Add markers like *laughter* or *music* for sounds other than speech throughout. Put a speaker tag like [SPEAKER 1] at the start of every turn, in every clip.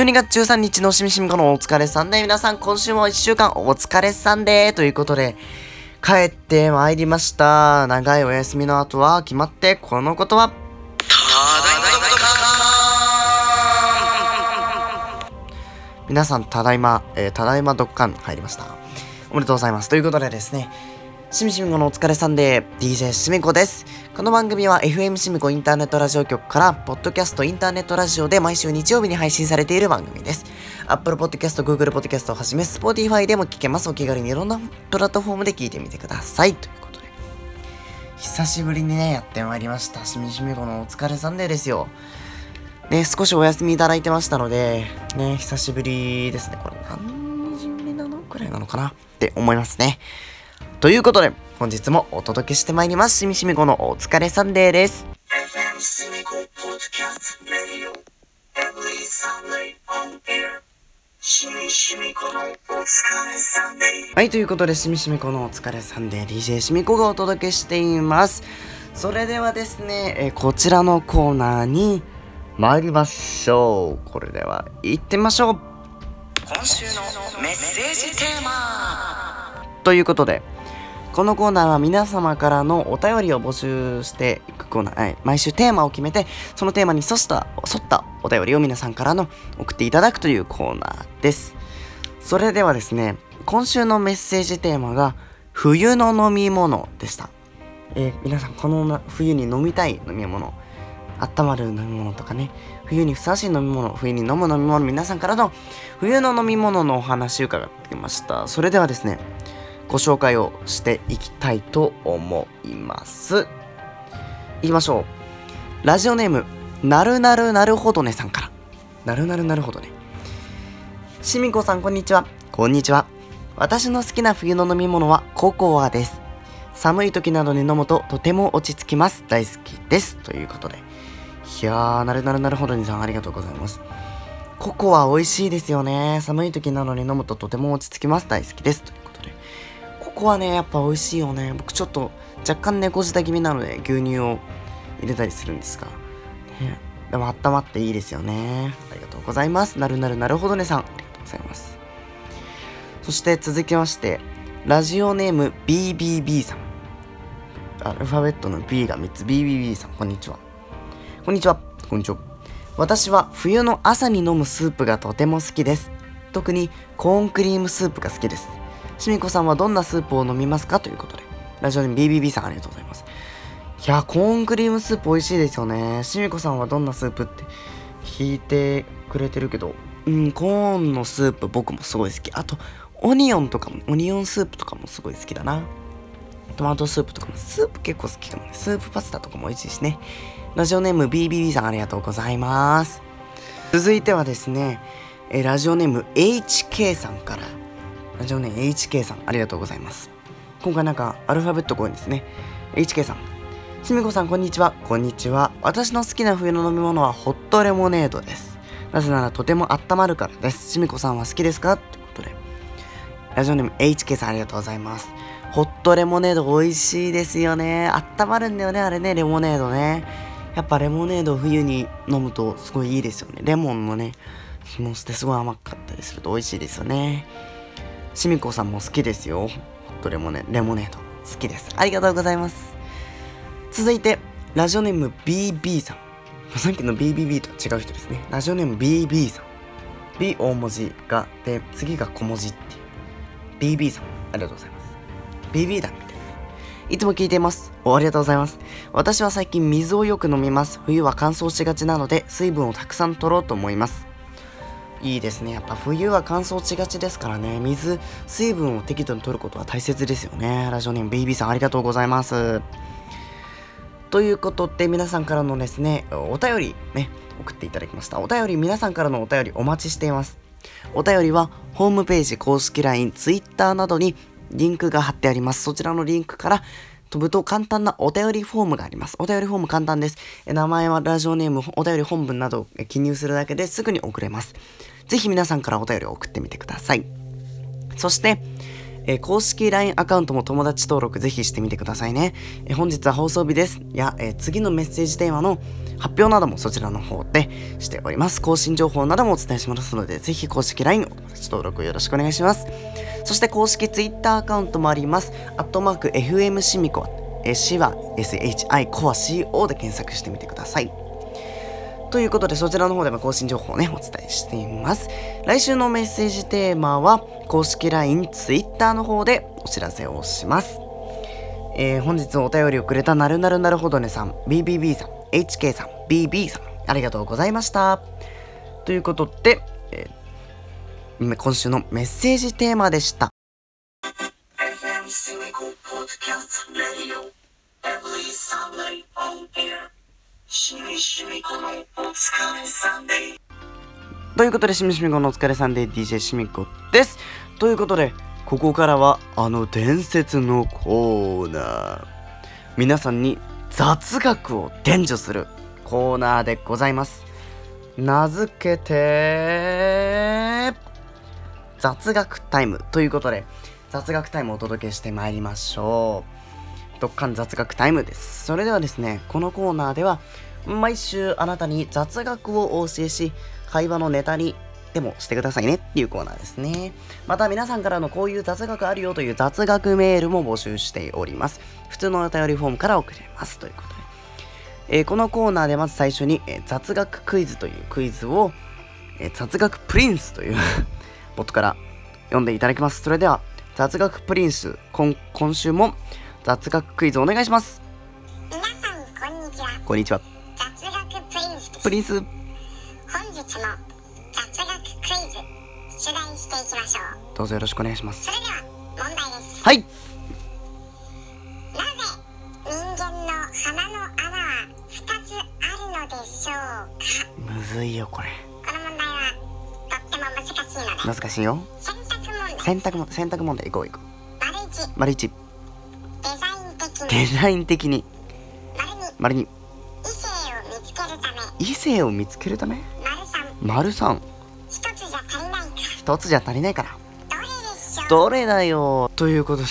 [SPEAKER 1] 12月13日のしみしみこのお疲れさんで、皆さん今週も1週間お疲れさんで、ということで、帰ってまいりました。長いお休みの後は決まってこのことは、皆さん、ただいま、えー、ただいまドッカン入りました。おめでとうございます。ということでですね、しみしみこのお疲れさんで DJ しみこです。この番組は FM しみこインターネットラジオ局から、ポッドキャストインターネットラジオで毎週日曜日に配信されている番組です。Apple Podcast、Google Podcast をはじめ、Spotify でも聞けます。お気軽にいろんなプラットフォームで聞いてみてください。ということで、久しぶりにね、やってまいりました。しみしみこのお疲れさんでですよ。ね、少しお休みいただいてましたので、ね、久しぶりですね。これ何日ぶりなの？くらいなのかな？って思いますね。ということで、本日もお届けしてまいります。しみしみこのお疲れサンデーです。はい、ということで、しみしみこのお疲れサンデー、DJ しみこがお届けしています。それではですね、えこちらのコーナーに参りましょう。これでは行ってみましょう。今週のメッセージテーマということで、このコーナーは皆様からのお便りを募集していくコーナー、はい、毎週テーマを決めて、そのテーマに沿った沿ったお便りを皆さんからの送っていただくというコーナーです。それではですね、今週のメッセージテーマが、冬の飲み物でした。えー、皆さん、この冬に飲みたい飲み物、温まる飲み物とかね、冬にふさわしい飲み物、冬に飲む飲み物、皆さんからの冬の飲み物のお話伺ってきました。それではですね、ご紹介をしていきたいと思います。いきましょう。ラジオネーム、なるなるなるほどねさんから。なるなるなるほどね。しみこさん、こんにちは。こんにちは。私の好きな冬の飲み物はココアです。寒い時などに飲むととても落ち着きます。大好きです。ということで。いやー、なるなるなるほどにさん、ありがとうございます。ココア美味しいですよね。寒い時などに飲むととても落ち着きます。大好きです。というこ。こはね、やっぱ美味しいよね。僕ちょっと若干猫舌気味なので牛乳を入れたりするんですが。ね、でも温まっていいですよね。ありがとうございます。なるなるなるほどねさん。ありがとうございます。そして続きまして、ラジオネーム BBB さん。アルファベットの B が3つ BBB さん。こんにちは。こんにちは。こんにちは。私は冬の朝に飲むスープがとても好きです。特にコーンクリームスープが好きです。しみこさんはどんなスープを飲みますかということで。ラジオネーム BBB さんありがとうございます。いや、コーンクリームスープ美味しいですよね。しみこさんはどんなスープって聞いてくれてるけど、うん、コーンのスープ僕もすごい好き。あと、オニオンとかも、オニオンスープとかもすごい好きだな。トマトスープとかも、スープ結構好きかもね。スープパスタとかも美味しいしね。ラジオネーム BBB さんありがとうございます。続いてはですね、えラジオネーム HK さんからラジオネーム HK さん、ありがとうございます。今回なんかアルファベット多いんですね。HK さん。しみこさん、こんにちは。こんにちは。私の好きな冬の飲み物はホットレモネードです。なぜならとても温まるからです。しみこさんは好きですか？ということで。ラジオネーム HK さん、ありがとうございます。ホットレモネード美味しいですよね。温まるんだよね、あれね、レモネードね。やっぱレモネード冬に飲むとすごいいいですよね。レモンのね、気もしてすごい甘かったりすると美味しいですよね。しみこさんも好きですよ。ホットレモネ、レモネード。好きです。ありがとうございます。続いて、ラジオネーム BB さん。さっきの BBB とは違う人ですね。ラジオネーム BB さん。B 大文字が、で、次が小文字っていう。BB さん。ありがとうございます。BB だ、みたいな。いつも聞いています。お、ありがとうございます。私は最近水をよく飲みます。冬は乾燥しがちなので、水分をたくさん取ろうと思います。いいですね。やっぱ冬は乾燥しがちですからね。水、水分を適度に取ることは大切ですよね。ラジオネームベイビーさんありがとうございます。ということで皆さんからのですね、お便りね、送っていただきました。お便り、皆さんからのお便りお待ちしています。お便りはホームページ、公式 LINE、Twitter などにリンクが貼ってあります。そちらのリンクから飛ぶと簡単なお便りフォームがあります。お便りフォーム簡単です。名前はラジオネーム、お便り本文などを記入するだけですぐに送れます。ぜひ皆さんからお便りを送ってみてください。そして、えー、公式 LINE アカウントも友達登録ぜひしてみてくださいね。えー、本日は放送日です。や、えー、次のメッセージテーマの発表などもそちらの方でしております。更新情報などもお伝えしますので、ぜひ公式 LINE お友達登録よろしくお願いします。そして公式 Twitter アカウントもあります。アットマーク FM シミコ、えー、シは SHI コア CO で検索してみてください。ということで、そちらの方でも更新情報をね、お伝えしています。来週のメッセージテーマは、公式 LINE、Twitter の方でお知らせをします。えー、本日お便りをくれたなるなるなるほどねさん、BBB さん、HK さん、BB さん、ありがとうございました。ということで、えー、今週のメッセージテーマでした。Every Sunday on air. ということでしみしみこのお疲れさんで DJ しみこです。ということでここからはあの伝説のコーナー。皆さんに雑学を伝授するコーナーでございます。名付けて雑学タイムということで雑学タイムをお届けしてまいりましょう。特貫雑学タイムです。それではですね、このコーナーでは、毎週あなたに雑学をお教えし、会話のネタにでもしてくださいねっていうコーナーですね。また皆さんからのこういう雑学あるよという雑学メールも募集しております。普通のお便りフォームから送れますということで。えー、このコーナーでまず最初に、えー、雑学クイズというクイズを、えー、雑学プリンスという *laughs* ボットから読んでいただきます。それでは雑学プリンス今今週も雑学クイズお願いします。
[SPEAKER 2] 皆さんこんにちは。
[SPEAKER 1] こんにちは。
[SPEAKER 2] 雑学プリンス
[SPEAKER 1] プリンス。本
[SPEAKER 2] 日も雑学クイズ出題していきましょ
[SPEAKER 1] う。どうぞよろしくお願いします。
[SPEAKER 2] それでは問題です。
[SPEAKER 1] はい。なぜ
[SPEAKER 2] 人間の鼻の穴は2つあるのでしょう
[SPEAKER 1] か？むずいよこれ。
[SPEAKER 2] この問題はとっても難しいので
[SPEAKER 1] 難しいよ
[SPEAKER 2] 選択問題
[SPEAKER 1] 選択も選択問題いこういこ
[SPEAKER 2] う丸一
[SPEAKER 1] 丸一
[SPEAKER 2] デ
[SPEAKER 1] ザイン的に。丸に。
[SPEAKER 2] 異性を
[SPEAKER 1] 見つけるため。
[SPEAKER 2] 丸三
[SPEAKER 1] 一つじゃ足りないから。
[SPEAKER 2] ど
[SPEAKER 1] れだよ。ということで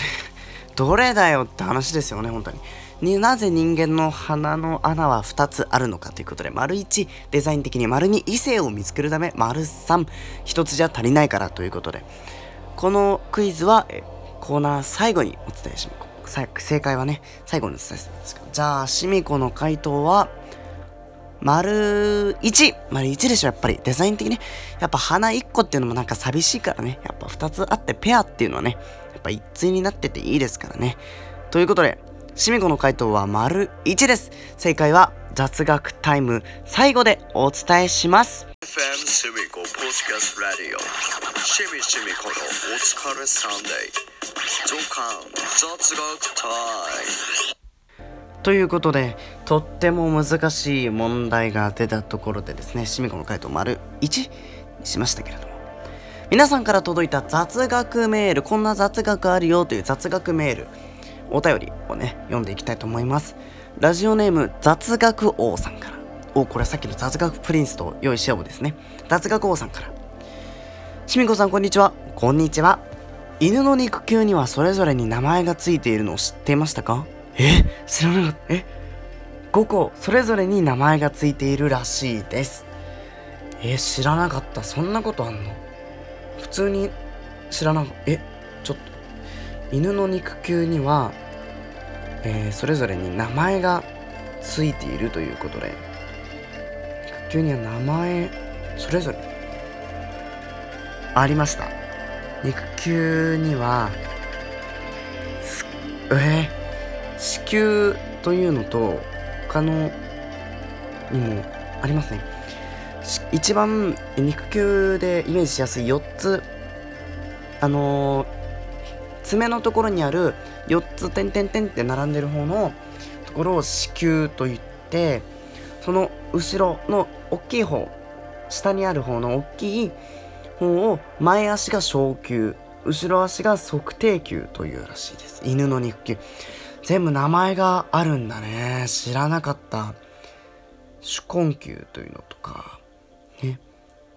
[SPEAKER 1] どれだよって話ですよね本当に。になぜ人間の鼻の穴は2つあるのかということで丸1デザイン的に丸2異性を見つけるため丸3 1つじゃ足りないからということで。このクイズはコーナー最後にお伝えします正解はね、最後にお伝えするんです。じゃあ、しみこの回答は、丸1。丸1でしょ、やっぱり。デザイン的に。やっぱ花1個っていうのもなんか寂しいからね。やっぱ2つあってペアっていうのはね、やっぱ一対になってていいですからね。ということで、しみこの回答は丸1です。正解は雑学タイム最後でお伝えします。FM シミコポッドキャストラディオシミシミコのお疲れサンデー雑学タイムということでとっても難しい問題が出たところでですねシミコの回答丸1にしましたけれども。皆さんから届いた雑学メールこんな雑学あるよという雑学メールお便りをね読んでいきたいと思います。ラジオネーム雑学王さんから。おこれさっきの雑学プリンスと用意しようですね。雑学王さんから。しみこさんこんにちは。こんにちは。犬の肉球にはそれぞれに名前がついているのを知っていましたか？え知らなかった。え5個それぞれに名前がついているらしいです。え知らなかった。そんなことあんの？普通に知らなかった。えちょっと。犬の肉球には、えー、それぞれに名前がついているということで。球には名前それぞれ。ありました肉球にはえー、子宮というのと他のにもありますね。一番肉球でイメージしやすい4つ。あのー、爪のところにある4つ点々点って並んでる方のところを子宮と言ってその後ろの大きい方下にある方の大きい方を前足が小球後ろ足が測定球というらしいです。犬の肉球。全部名前があるんだね。知らなかった。手根球というのとかね。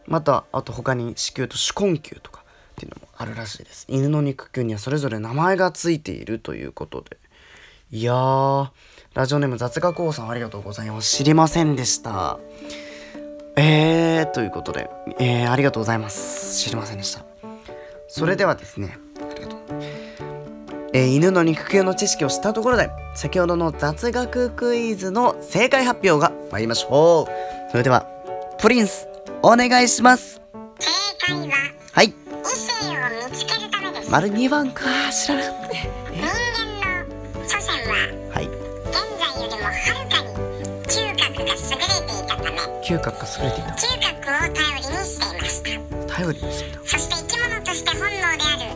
[SPEAKER 1] またあと他に子宮と手根球とかっていうのもあるらしいです。犬の肉球にはそれぞれ名前がついているということで。いやーラジオネーム雑学王さんありがとうございます。知りませんでした。えー、ということで、えー、ありがとうございます。知りませんでした。それではですねありがとう。えー、犬の肉球の知識を知ったところで先ほどの雑学クイズの正解発表が参りましょう。それではプリンスお願いします。
[SPEAKER 2] 正解は
[SPEAKER 1] はい。
[SPEAKER 2] 異性を見つけるためです。
[SPEAKER 1] 丸2番か。知らなかった
[SPEAKER 2] 嗅覚が優れていた。
[SPEAKER 1] 嗅覚
[SPEAKER 2] を頼りにしていました。
[SPEAKER 1] 頼りにしていた
[SPEAKER 2] そして生き物として本能である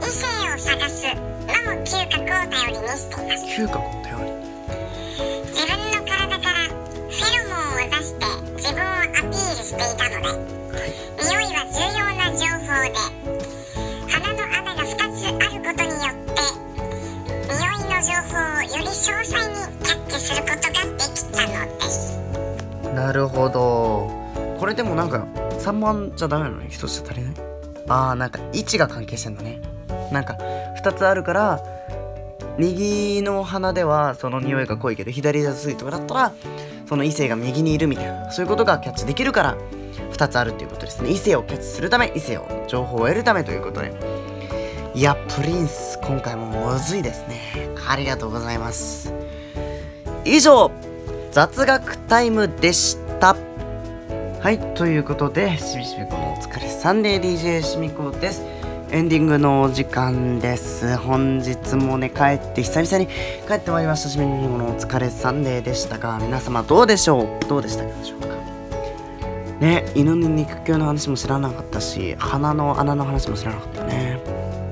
[SPEAKER 2] 異性を探すのも嗅覚を頼りにしています。
[SPEAKER 1] 嗅覚を頼りに。
[SPEAKER 2] 自分の体からフェロモンを出して自分をアピールしていたので匂いは重要な情報で鼻の穴が2つあることによって匂いの情報をより詳細
[SPEAKER 1] なるほど。これでもなんか3番じゃダメなの？に1つじゃ足りない？あーなんか位置が関係してんだね。なんか2つあるから右の鼻ではその匂いが濃いけど左だといとかだったらその異性が右にいるみたいなそういうことがキャッチできるから2つあるっていうことですね。異性をキャッチするため異性を情報を得るためということで。いやプリンス今回もむずいですね。ありがとうございます。以上雑学タイムでした。はいということでしみしみこのお疲れサンデー DJ しみこです。エンディングのお時間です。本日もね帰って久々に帰ってまいりました。しみしみこのお疲れサンデーでしたが皆様どうでしょう？どうでしたでしょうか？ね犬の肉球の話も知らなかったし鼻の穴の話も知らなかったね。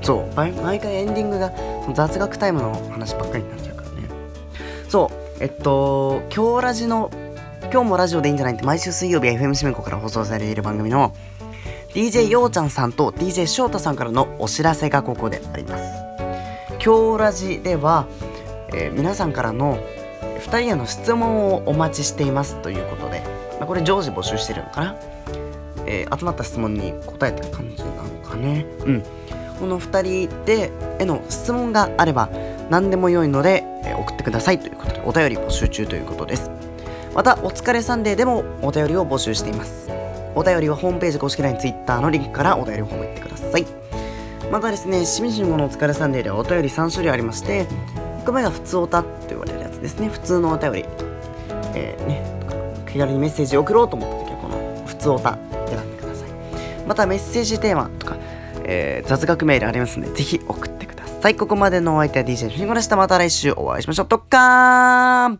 [SPEAKER 1] そう毎毎回エンディングがその雑学タイムの話ばっかりになっちゃうからね。そうえっと今日ラジの今日もラジオでいいんじゃない？って毎週水曜日 FM しめこから放送されている番組の DJ ようちゃんさんと DJ 翔太さんからのお知らせがここであります。今日ラジでは、えー皆さんからの2人への質問をお待ちしています。ということで、まあ、これ常時募集してるのかな、えー集まった質問に答えてる感じなのかね？うん。この2人でへの質問があれば何でも良いので、えー送ってください。というお便り募集中ということです。またお疲れサンデーでもお便りを募集しています。お便りはホームページ公式 LINE、Twitter のリンクからお便りフォーム行ってください。またですね、しみじみものお疲れサンデーではお便り3種類ありまして1個目が普通おたと言われるやつですね。普通のお便り。えー、ね気軽にメッセージを送ろうと思った時はこの普通おた選んでください。またメッセージテーマとか、えー雑学メールありますのでぜひ送ってさい。ここまでのお相手は DJ フィンゴでしたまた来週お会いしましょう。とっかーん